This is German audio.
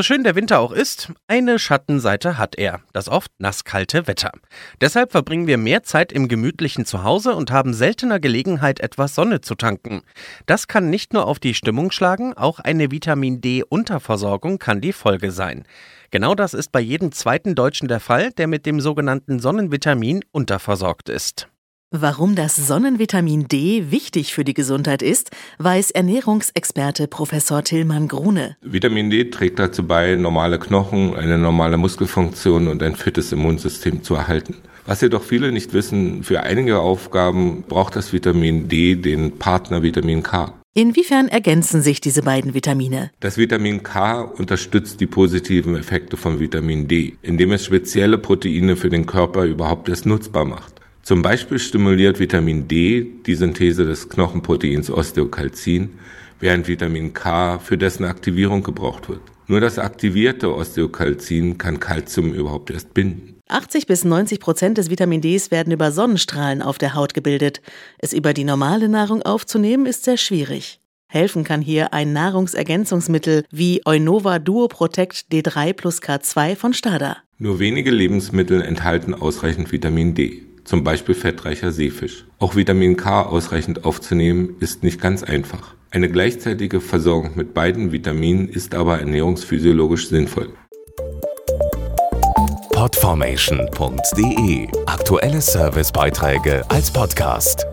So schön der Winter auch ist, eine Schattenseite hat er, das oft nasskalte Wetter. Deshalb verbringen wir mehr Zeit im gemütlichen Zuhause und haben seltener Gelegenheit, etwas Sonne zu tanken. Das kann nicht nur auf die Stimmung schlagen, auch eine Vitamin D-Unterversorgung kann die Folge sein. Genau das ist bei jedem zweiten Deutschen der Fall, der mit dem sogenannten Sonnenvitamin unterversorgt ist. Warum das Sonnenvitamin D wichtig für die Gesundheit ist, weiß Ernährungsexperte Professor Tillmann Grune. Vitamin D trägt dazu bei, normale Knochen, eine normale Muskelfunktion und ein fittes Immunsystem zu erhalten. Was jedoch viele nicht wissen, für einige Aufgaben braucht das Vitamin D den Partner Vitamin K. Inwiefern ergänzen sich diese beiden Vitamine? Das Vitamin K unterstützt die positiven Effekte von Vitamin D, indem es spezielle Proteine für den Körper überhaupt erst nutzbar macht. Zum Beispiel stimuliert Vitamin D die Synthese des Knochenproteins Osteokalzin, während Vitamin K für dessen Aktivierung gebraucht wird. Nur das aktivierte Osteokalzin kann Kalzium überhaupt erst binden. 80 bis 90 Prozent des Vitamin Ds werden über Sonnenstrahlen auf der Haut gebildet. Es über die normale Nahrung aufzunehmen ist sehr schwierig. Helfen kann hier ein Nahrungsergänzungsmittel wie Eunova Duo Protect D3 plus K2 von Stada. Nur wenige Lebensmittel enthalten ausreichend Vitamin D zum Beispiel fettreicher Seefisch. Auch Vitamin K ausreichend aufzunehmen ist nicht ganz einfach. Eine gleichzeitige Versorgung mit beiden Vitaminen ist aber ernährungsphysiologisch sinnvoll. Podformation.de Aktuelle Servicebeiträge als Podcast.